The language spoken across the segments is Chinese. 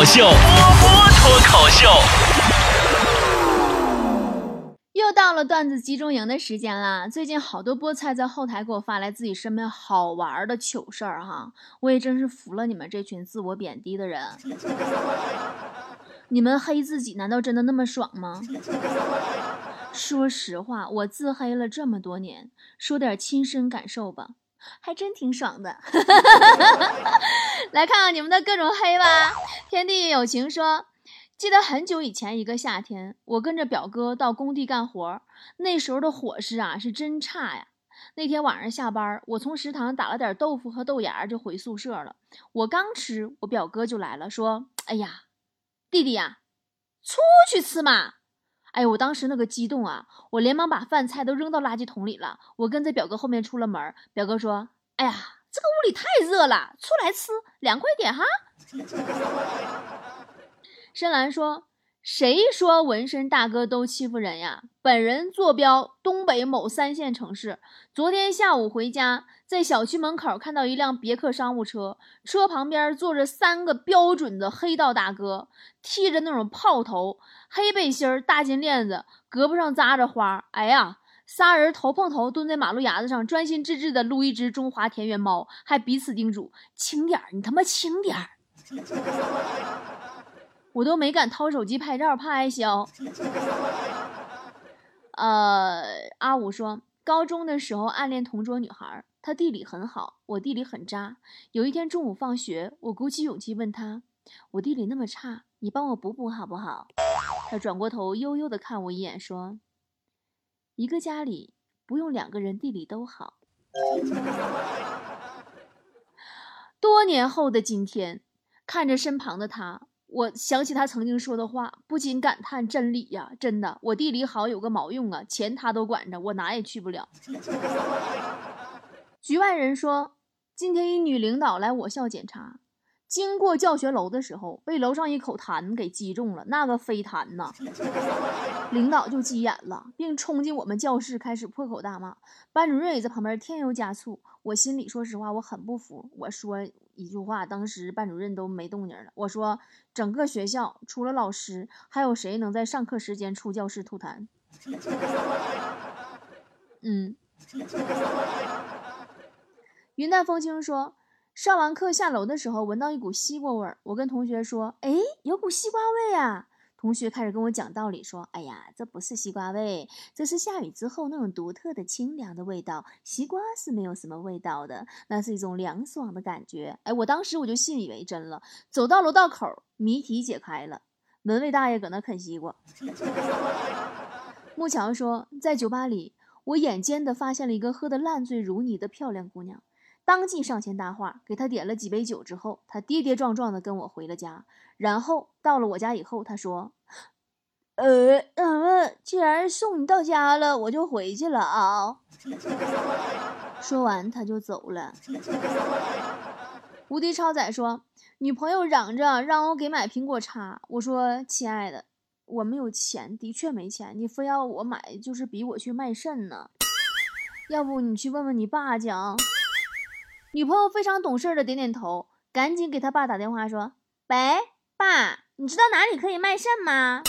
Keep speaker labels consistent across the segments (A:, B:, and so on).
A: 口秀，波波脱口秀。
B: 又到了段子集中营的时间啦！最近好多菠菜在后台给我发来自己身边好玩的糗事儿哈，我也真是服了你们这群自我贬低的人。你们黑自己难道真的那么爽吗？说实话，我自黑了这么多年，说点亲身感受吧，还真挺爽的。来看看你们的各种黑吧。天地有情说，记得很久以前一个夏天，我跟着表哥到工地干活，那时候的伙食啊是真差呀。那天晚上下班，我从食堂打了点豆腐和豆芽就回宿舍了。我刚吃，我表哥就来了，说：“哎呀，弟弟呀，出去吃嘛。”哎我当时那个激动啊，我连忙把饭菜都扔到垃圾桶里了。我跟在表哥后面出了门，表哥说：“哎呀，这个屋里太热了，出来吃凉快点哈。”深蓝说：“谁说纹身大哥都欺负人呀？本人坐标东北某三线城市。昨天下午回家，在小区门口看到一辆别克商务车，车旁边坐着三个标准的黑道大哥，剃着那种炮头，黑背心儿大金链子，胳膊上扎着花。哎呀，仨人头碰头蹲在马路牙子上，专心致志的撸一只中华田园猫，还彼此叮嘱：轻点儿你他妈轻点儿。”我都没敢掏手机拍照，怕挨削。呃，阿五说，高中的时候暗恋同桌女孩，她地理很好，我地理很渣。有一天中午放学，我鼓起勇气问她：“我地理那么差，你帮我补补好不好？”她转过头悠悠的看我一眼，说：“一个家里不用两个人地理都好。”多年后的今天，看着身旁的他。我想起他曾经说的话，不禁感叹真理呀！真的，我地理好有个毛用啊，钱他都管着，我哪也去不了。局外人说，今天一女领导来我校检查，经过教学楼的时候，被楼上一口痰给击中了，那个飞痰呐！领导就急眼了，并冲进我们教室开始破口大骂，班主任也在旁边添油加醋。我心里说实话，我很不服。我说。一句话，当时班主任都没动静了。我说，整个学校除了老师，还有谁能在上课时间出教室吐痰？嗯。云淡风轻说，上完课下楼的时候，闻到一股西瓜味儿。我跟同学说：“哎，有股西瓜味啊。”同学开始跟我讲道理，说：“哎呀，这不是西瓜味，这是下雨之后那种独特的清凉的味道。西瓜是没有什么味道的，那是一种凉爽的感觉。”哎，我当时我就信以为真了。走到楼道口，谜题解开了，门卫大爷搁那啃西瓜。木桥说，在酒吧里，我眼尖的发现了一个喝得烂醉如泥的漂亮姑娘。当即上前搭话，给他点了几杯酒之后，他跌跌撞撞的跟我回了家。然后到了我家以后，他说：“呃，嗯，既然送你到家了，我就回去了啊。”说完他就走了。无敌超仔说：“女朋友嚷着让我给买苹果叉，我说亲爱的，我没有钱，的确没钱。你非要我买，就是逼我去卖肾呢。要不你去问问你爸讲。”女朋友非常懂事的点点头，赶紧给他爸打电话说：“喂，爸，你知道哪里可以卖肾吗？”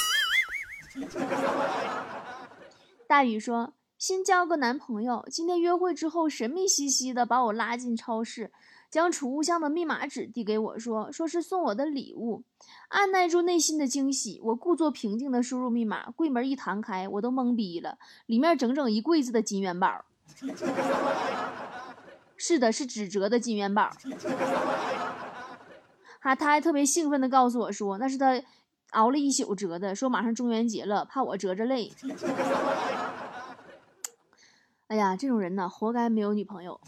B: 大宇说：“新交个男朋友，今天约会之后，神秘兮兮的把我拉进超市，将储物箱的密码纸递给我，说说是送我的礼物。按耐住内心的惊喜，我故作平静的输入密码，柜门一弹开，我都懵逼了，里面整整一柜子的金元宝。”是的，是纸折的金元宝。哈，他还特别兴奋地告诉我说，那是他熬了一宿折的，说马上中元节了，怕我折着累。哎呀，这种人呢，活该没有女朋友。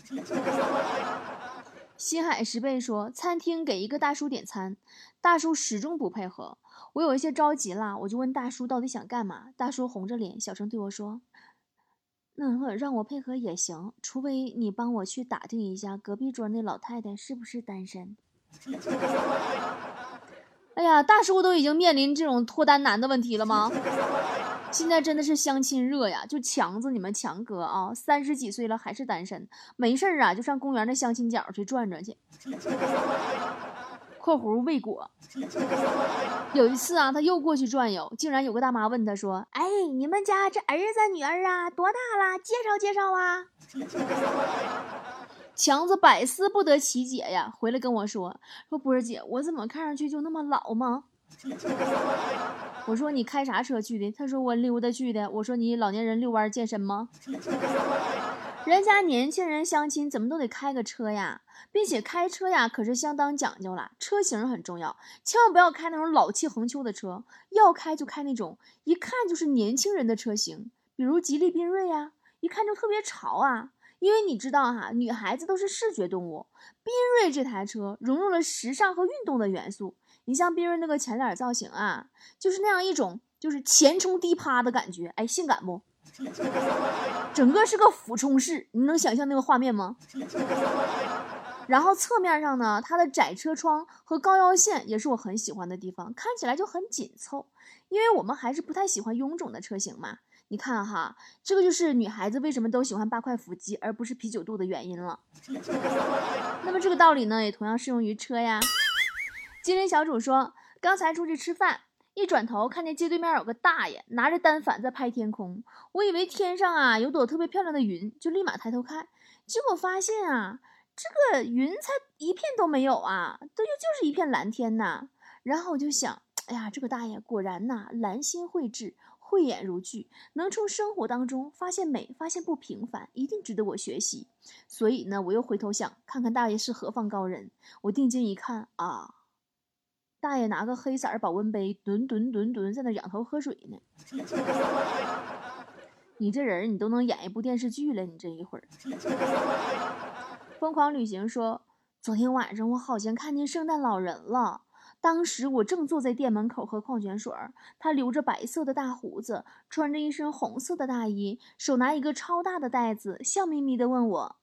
B: 心海十倍说，餐厅给一个大叔点餐，大叔始终不配合，我有一些着急了，我就问大叔到底想干嘛。大叔红着脸，小声对我说。那让我配合也行，除非你帮我去打听一下隔壁桌那老太太是不是单身。哎呀，大叔都已经面临这种脱单难的问题了吗？现在真的是相亲热呀，就强子你们强哥啊，三十几岁了还是单身，没事啊就上公园的相亲角去转转去。括弧未果。有一次啊，他又过去转悠，竟然有个大妈问他说：“哎，你们家这儿子女儿啊，多大了？介绍介绍啊。”强子百思不得其解呀，回来跟我说：“说波儿姐，我怎么看上去就那么老吗？”我说：“你开啥车去的？”他说：“我溜达去的。”我说：“你老年人遛弯健身吗？”人家年轻人相亲怎么都得开个车呀，并且开车呀可是相当讲究了，车型很重要，千万不要开那种老气横秋的车，要开就开那种一看就是年轻人的车型，比如吉利缤瑞呀，一看就特别潮啊。因为你知道哈，女孩子都是视觉动物。缤瑞这台车融入了时尚和运动的元素。你像缤瑞那个前脸造型啊，就是那样一种就是前冲低趴的感觉，哎，性感不？整个是个俯冲式，你能想象那个画面吗？然后侧面上呢，它的窄车窗和高腰线也是我很喜欢的地方，看起来就很紧凑。因为我们还是不太喜欢臃肿的车型嘛。你看哈，这个就是女孩子为什么都喜欢八块腹肌而不是啤酒肚的原因了。那么这个道理呢，也同样适用于车呀。精灵小主说，刚才出去吃饭，一转头看见街对面有个大爷拿着单反在拍天空，我以为天上啊有朵特别漂亮的云，就立马抬头看，结果发现啊这个云才一片都没有啊，都就就是一片蓝天呐。然后我就想，哎呀，这个大爷果然呐，兰心蕙质。慧眼如炬，能从生活当中发现美，发现不平凡，一定值得我学习。所以呢，我又回头想，看看大爷是何方高人。我定睛一看啊，大爷拿个黑色保温杯，吨吨吨吨在那仰头喝水呢。你这人，你都能演一部电视剧了，你这一会儿。疯狂旅行说，昨天晚上我好像看见圣诞老人了。当时我正坐在店门口喝矿泉水，他留着白色的大胡子，穿着一身红色的大衣，手拿一个超大的袋子，笑眯眯地问我：“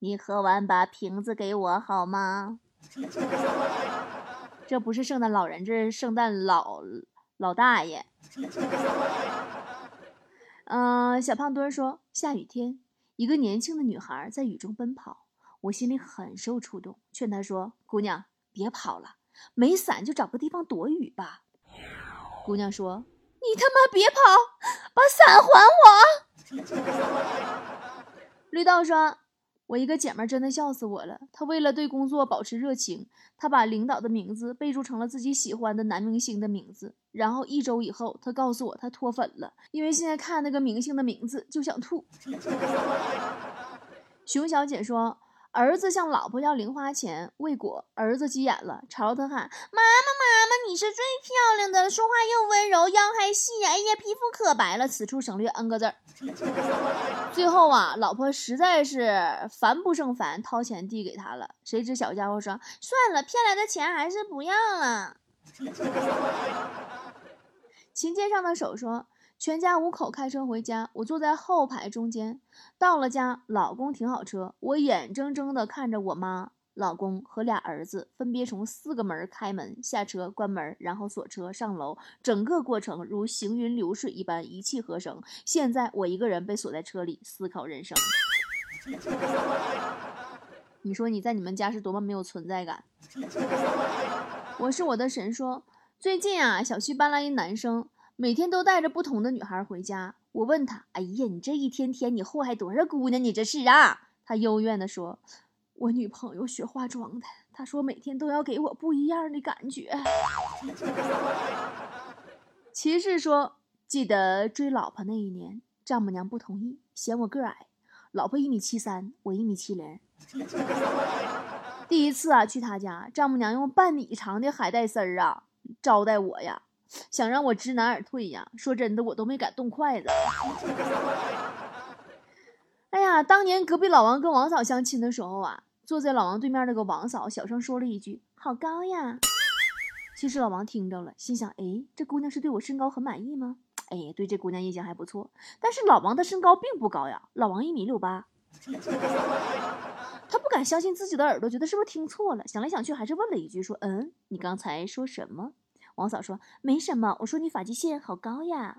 B: 你喝完把瓶子给我好吗？” 这不是圣诞老人，这是圣诞老老大爷。嗯，小胖墩说：“下雨天，一个年轻的女孩在雨中奔跑，我心里很受触动，劝她说：‘姑娘，别跑了。’”没伞就找个地方躲雨吧。姑娘说：“你他妈别跑，把伞还我。”绿豆说：“我一个姐们真的笑死我了。她为了对工作保持热情，她把领导的名字备注成了自己喜欢的男明星的名字。然后一周以后，她告诉我她脱粉了，因为现在看那个明星的名字就想吐。”熊小姐说。儿子向老婆要零花钱未果，儿子急眼了，朝着她喊：“妈妈，妈妈，你是最漂亮的，说话又温柔，腰还细，哎呀，皮肤可白了。”此处省略 n 个字儿。最后啊，老婆实在是烦不胜烦，掏钱递给他了。谁知小家伙说：“算了，骗来的钱还是不要了。”琴键上的手说。全家五口开车回家，我坐在后排中间。到了家，老公停好车，我眼睁睁地看着我妈、老公和俩儿子分别从四个门开门、下车、关门，然后锁车、上楼，整个过程如行云流水一般，一气呵成。现在我一个人被锁在车里，思考人生。你说你在你们家是多么没有存在感？我是我的神说，最近啊，小区搬来一男生。每天都带着不同的女孩回家。我问他：“哎呀，你这一天天，你祸害多少姑娘？你这是啊？”他幽怨地说：“我女朋友学化妆的，她说每天都要给我不一样的感觉。”骑士说：“记得追老婆那一年，丈母娘不同意，嫌我个矮。老婆一米七三，我一米七零。第一次啊，去他家，丈母娘用半米长的海带丝儿啊招待我呀。”想让我知难而退呀！说真的，我都没敢动筷子。哎呀，当年隔壁老王跟王嫂相亲的时候啊，坐在老王对面那个王嫂小声说了一句：“好高呀。”其实老王听着了，心想：“哎，这姑娘是对我身高很满意吗？哎，对这姑娘印象还不错。但是老王的身高并不高呀，老王一米六八。他不敢相信自己的耳朵，觉得是不是听错了？想来想去，还是问了一句：说，嗯，你刚才说什么？”王嫂说：“没什么，我说你发际线好高呀。”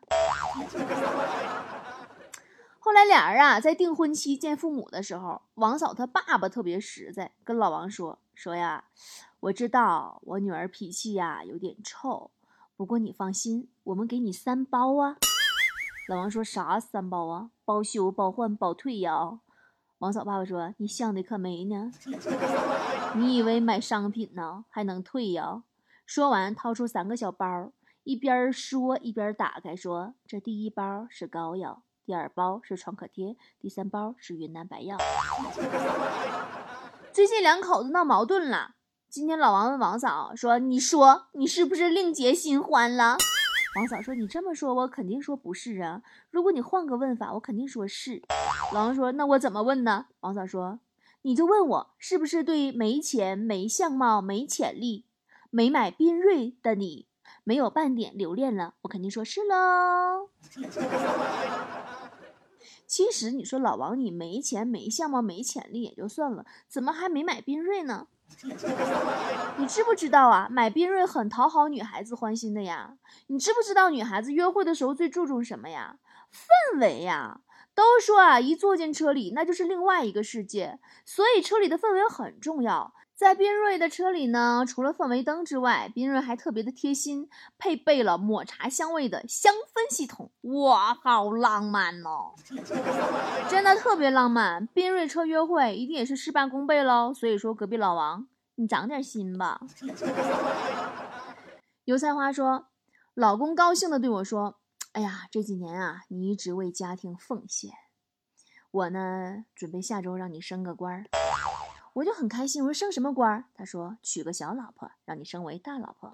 B: 后来俩人啊，在订婚期见父母的时候，王嫂她爸爸特别实在，跟老王说：“说呀：“我知道我女儿脾气呀有点臭，不过你放心，我们给你三包啊。”老王说啥三包啊？包修、包换、包退呀？王嫂爸爸说：“你想的可美呢，你以为买商品呢还能退呀？”说完，掏出三个小包，一边说一边打开，说：“这第一包是膏药，第二包是创可贴，第三包是云南白药。”最近两口子闹矛盾了。今天老王问王嫂说：“你说你是不是另结新欢了？”王嫂说：“你这么说，我肯定说不是啊。如果你换个问法，我肯定说是。”老王说：“那我怎么问呢？”王嫂说：“你就问我是不是对没钱、没相貌、没潜力、没买宾锐的你没有半点留恋了？”我肯定说是喽。其实你说老王，你没钱、没相貌、没潜力也就算了，怎么还没买宾锐呢？你知不知道啊？买宾锐很讨好女孩子欢心的呀。你知不知道女孩子约会的时候最注重什么呀？氛围呀。都说啊，一坐进车里那就是另外一个世界，所以车里的氛围很重要。在缤瑞的车里呢，除了氛围灯之外，缤瑞还特别的贴心，配备了抹茶香味的香氛系统。哇，好浪漫哦！真的特别浪漫。缤瑞车约会一定也是事半功倍喽。所以说，隔壁老王，你长点心吧。油菜花说，老公高兴的对我说。哎呀，这几年啊，你一直为家庭奉献，我呢准备下周让你升个官儿，我就很开心。我说升什么官儿？他说娶个小老婆，让你升为大老婆。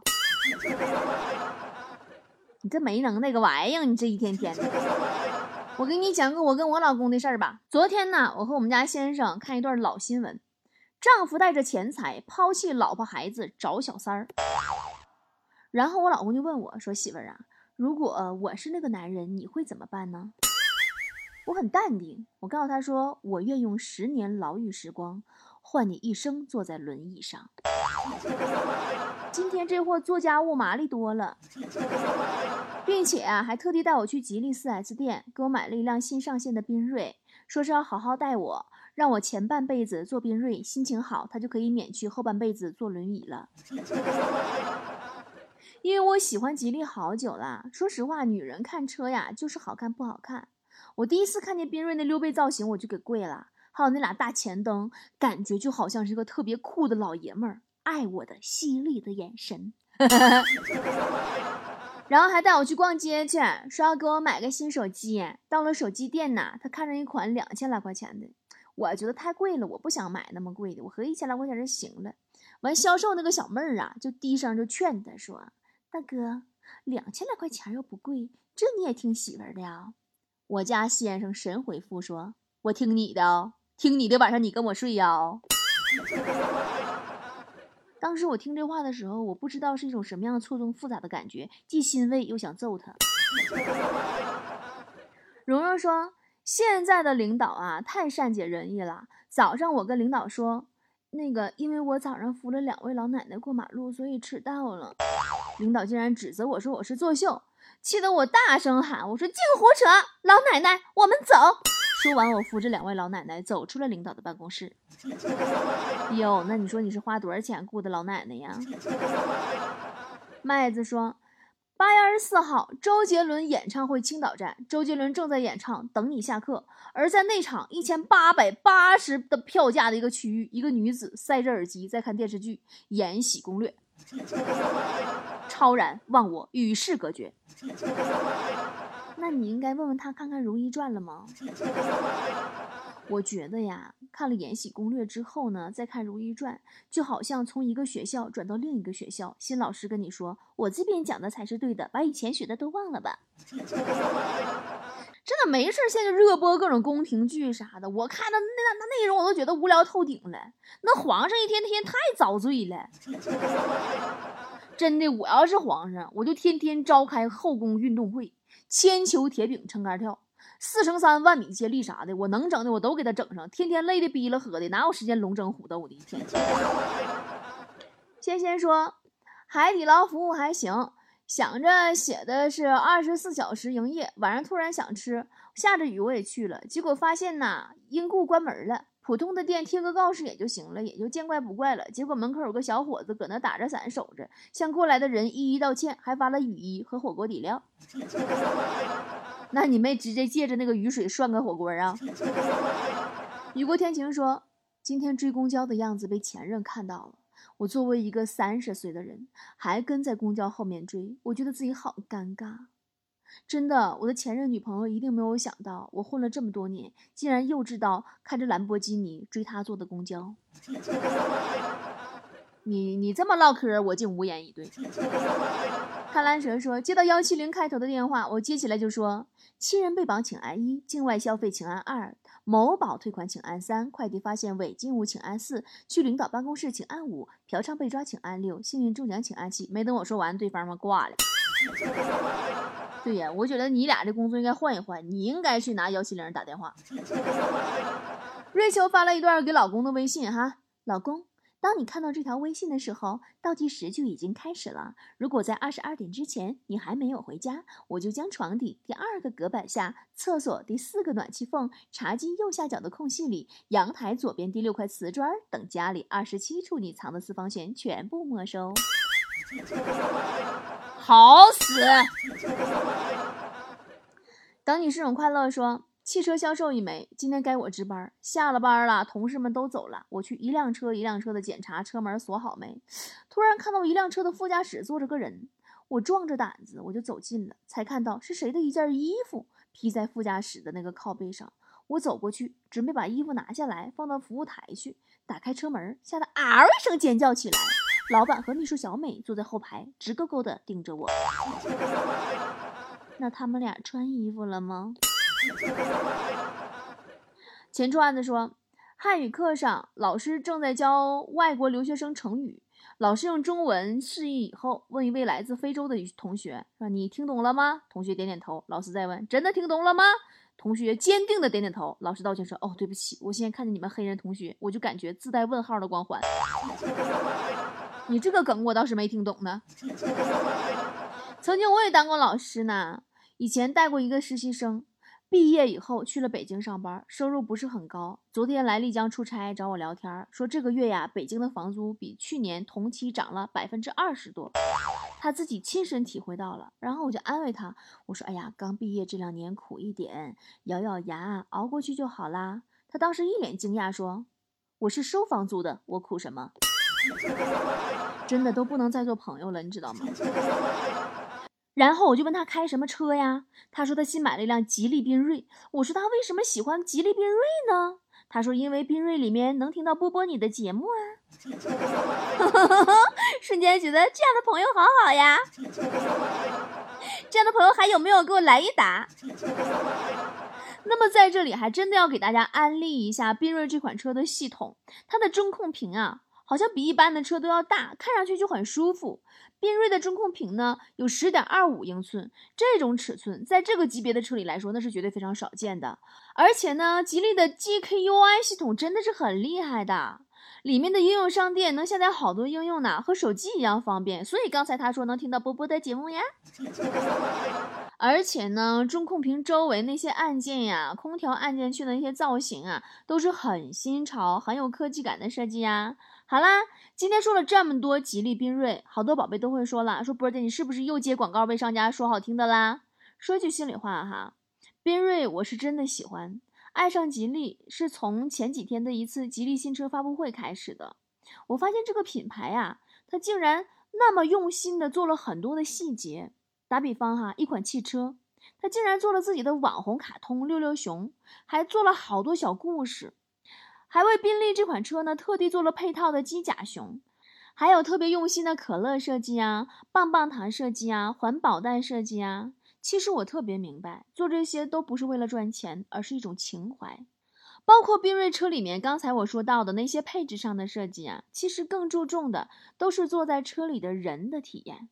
B: 你这没能耐个玩意儿，你这一天天的。我给你讲个我跟我老公的事儿吧。昨天呢，我和我们家先生看一段老新闻，丈夫带着钱财抛弃老婆孩子找小三儿，然后我老公就问我说：“媳妇儿啊。”如果我是那个男人，你会怎么办呢？我很淡定，我告诉他说，我愿用十年牢狱时光换你一生坐在轮椅上。今天这货做家务麻利多了，并且啊，还特地带我去吉利 4S 店，给我买了一辆新上线的缤瑞，说是要好好待我，让我前半辈子坐缤瑞，心情好，他就可以免去后半辈子坐轮椅了。因为我喜欢吉利好久了，说实话，女人看车呀，就是好看不好看。我第一次看见缤瑞那溜背造型，我就给跪了。还有那俩大前灯，感觉就好像是个特别酷的老爷们儿，爱我的犀利的眼神。然后还带我去逛街去，说要给我买个新手机。到了手机店呐，他看着一款两千来块钱的，我觉得太贵了，我不想买那么贵的，我合一千来块钱就行了。完，销售那个小妹儿啊，就低声就劝他说。大哥，两千来块钱又不贵，这你也听媳妇儿的呀？我家先生神回复说：“我听你的，听你的，晚上你跟我睡呀。”当时我听这话的时候，我不知道是一种什么样错综复杂的感觉，既欣慰又想揍他。蓉蓉说：“现在的领导啊，太善解人意了。早上我跟领导说，那个因为我早上扶了两位老奶奶过马路，所以迟到了。”领导竟然指责我说我是作秀，气得我大声喊：“我说净胡扯！老奶奶，我们走！”说完，我扶着两位老奶奶走出了领导的办公室。哟，那你说你是花多少钱雇的老奶奶呀？麦子说，八月二十四号，周杰伦演唱会青岛站，周杰伦正在演唱《等你下课》，而在内场一千八百八十的票价的一个区域，一个女子塞着耳机在看电视剧《延禧攻略》。超然忘我，与世隔绝。那你应该问问他，看看《如懿传》了吗？我觉得呀，看了《延禧攻略》之后呢，再看《如懿传》，就好像从一个学校转到另一个学校，新老师跟你说：“我这边讲的才是对的，把以前学的都忘了吧。”真的没事，现在热播各种宫廷剧啥的，我看的那那内容我都觉得无聊透顶了。那皇上一天天太遭罪了，真的。我要是皇上，我就天天召开后宫运动会，铅球、铁饼、撑杆跳、四乘三万米接力啥的，我能整的我都给他整上。天天累的逼了喝的，哪有时间龙争虎斗的？一天天。仙仙说，海底捞服务还行。想着写的是二十四小时营业，晚上突然想吃，下着雨我也去了，结果发现呐，因故关门了。普通的店贴个告示也就行了，也就见怪不怪了。结果门口有个小伙子搁那打着伞守着，向过来的人一一道歉，还发了雨衣和火锅底料。那你没直接借着那个雨水涮个火锅啊？雨过天晴说，今天追公交的样子被前任看到了。我作为一个三十岁的人，还跟在公交后面追，我觉得自己好尴尬。真的，我的前任女朋友一定没有想到，我混了这么多年，竟然幼稚到开着兰博基尼追她坐的公交。你你这么唠嗑，我竟无言以对。看蓝蛇说，接到幺七零开头的电话，我接起来就说：亲人被绑，请按一；境外消费，请按二；某宝退款，请按三；快递发现违禁物，请按四；去领导办公室，请按五；嫖娼被抓，请按六；幸运中奖，请按七。没等我说完，对方嘛挂了。对呀，我觉得你俩这工作应该换一换，你应该去拿幺七零打电话。瑞秋发了一段给老公的微信哈，老公，当你看到这条微信的时候，倒计时就已经开始了。如果在二十二点之前你还没有回家，我就将床底第二个隔板下、厕所第四个暖气缝、茶几右下角的空隙里、阳台左边第六块瓷砖等家里二十七处你藏的私房钱全部没收。好死！等你是种快乐说，汽车销售一枚，今天该我值班。下了班了，同事们都走了，我去一辆车一辆车的检查车门锁好没。突然看到一辆车的副驾驶坐着个人，我壮着胆子我就走近了，才看到是谁的一件衣服披在副驾驶的那个靠背上。我走过去，准备把衣服拿下来放到服务台去，打开车门，吓得嗷一声尖叫起来。老板和秘书小美坐在后排，直勾勾地盯着我。那他们俩穿衣服了吗？前串子说，汉语课上，老师正在教外国留学生成语。老师用中文示意以后，问一位来自非洲的同学：“说你听懂了吗？”同学点点头。老师再问：“真的听懂了吗？”同学坚定的点点头。老师道歉说：“哦，对不起，我现在看见你们黑人同学，我就感觉自带问号的光环。” 你这个梗我倒是没听懂呢。曾经我也当过老师呢，以前带过一个实习生，毕业以后去了北京上班，收入不是很高。昨天来丽江出差找我聊天，说这个月呀，北京的房租比去年同期涨了百分之二十多，他自己亲身体会到了。然后我就安慰他，我说：“哎呀，刚毕业这两年苦一点，咬咬牙熬过去就好啦。”他当时一脸惊讶说：“我是收房租的，我苦什么？” 真的都不能再做朋友了，你知道吗？然后我就问他开什么车呀？他说他新买了一辆吉利缤瑞。我说他为什么喜欢吉利缤瑞呢？他说因为缤瑞里面能听到波波你的节目啊。瞬间觉得这样的朋友好好呀。这样的朋友还有没有？给我来一打。那么在这里还真的要给大家安利一下缤瑞这款车的系统，它的中控屏啊。好像比一般的车都要大，看上去就很舒服。缤瑞的中控屏呢有十点二五英寸，这种尺寸在这个级别的车里来说，那是绝对非常少见的。而且呢，吉利的 GKUI 系统真的是很厉害的，里面的应用商店能下载好多应用呢，和手机一样方便。所以刚才他说能听到波波的节目呀。而且呢，中控屏周围那些按键呀，空调按键区的那些造型啊，都是很新潮、很有科技感的设计呀。好啦，今天说了这么多吉利缤瑞，好多宝贝都会说了，说波姐你是不是又接广告被商家说好听的啦？说句心里话哈，缤瑞我是真的喜欢，爱上吉利是从前几天的一次吉利新车发布会开始的。我发现这个品牌啊，它竟然那么用心的做了很多的细节。打比方哈，一款汽车，它竟然做了自己的网红卡通六六熊，还做了好多小故事。还为宾利这款车呢特地做了配套的机甲熊，还有特别用心的可乐设计啊、棒棒糖设计啊、环保袋设计啊。其实我特别明白，做这些都不是为了赚钱，而是一种情怀。包括缤瑞车里面刚才我说到的那些配置上的设计啊，其实更注重的都是坐在车里的人的体验。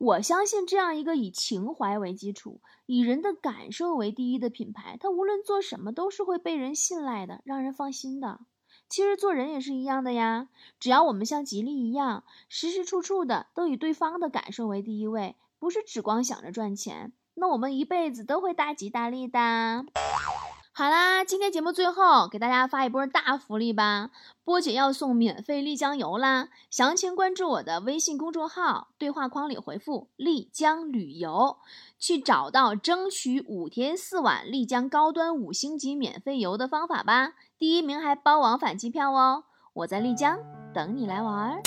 B: 我相信这样一个以情怀为基础、以人的感受为第一的品牌，它无论做什么都是会被人信赖的，让人放心的。其实做人也是一样的呀，只要我们像吉利一样，时时处处的都以对方的感受为第一位，不是只光想着赚钱，那我们一辈子都会大吉大利的。好啦，今天节目最后给大家发一波大福利吧，波姐要送免费丽江游啦！详情关注我的微信公众号，对话框里回复“丽江旅游”，去找到争取五天四晚丽江高端五星级免费游的方法吧。第一名还包往返机票哦，我在丽江等你来玩儿。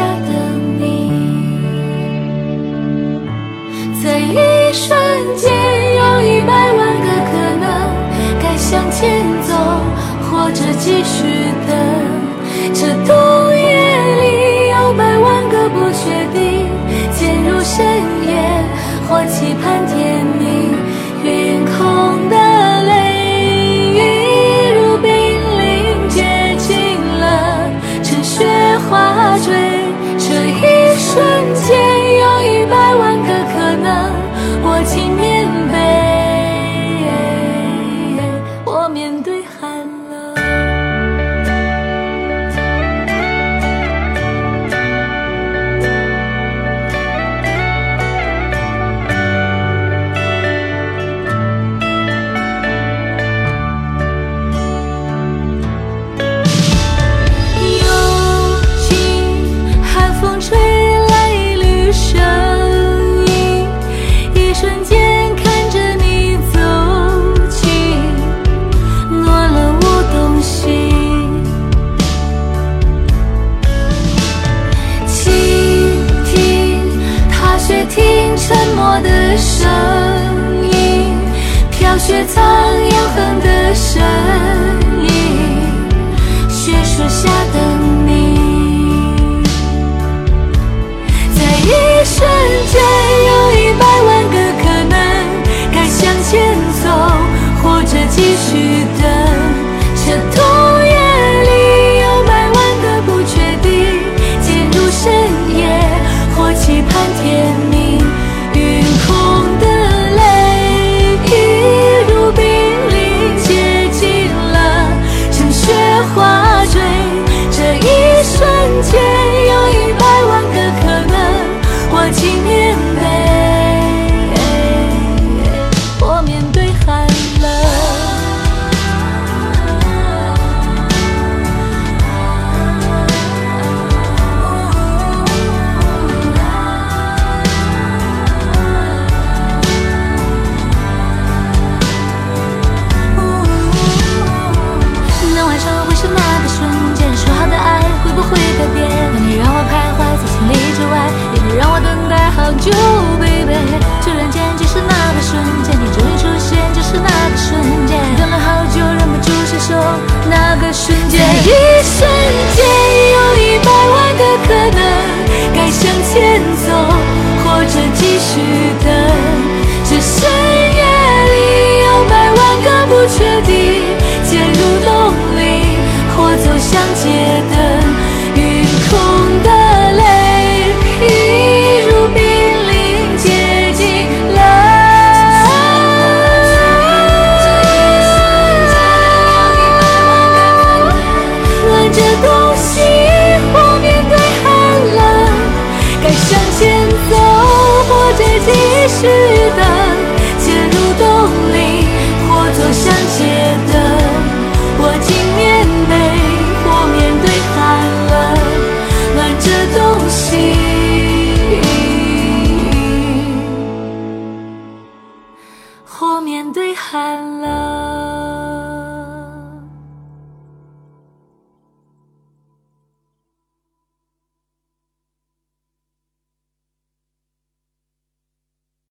C: 下等你在一瞬间有一百万个可能该向前走或者继续等这冬夜里有百万个不确定渐入深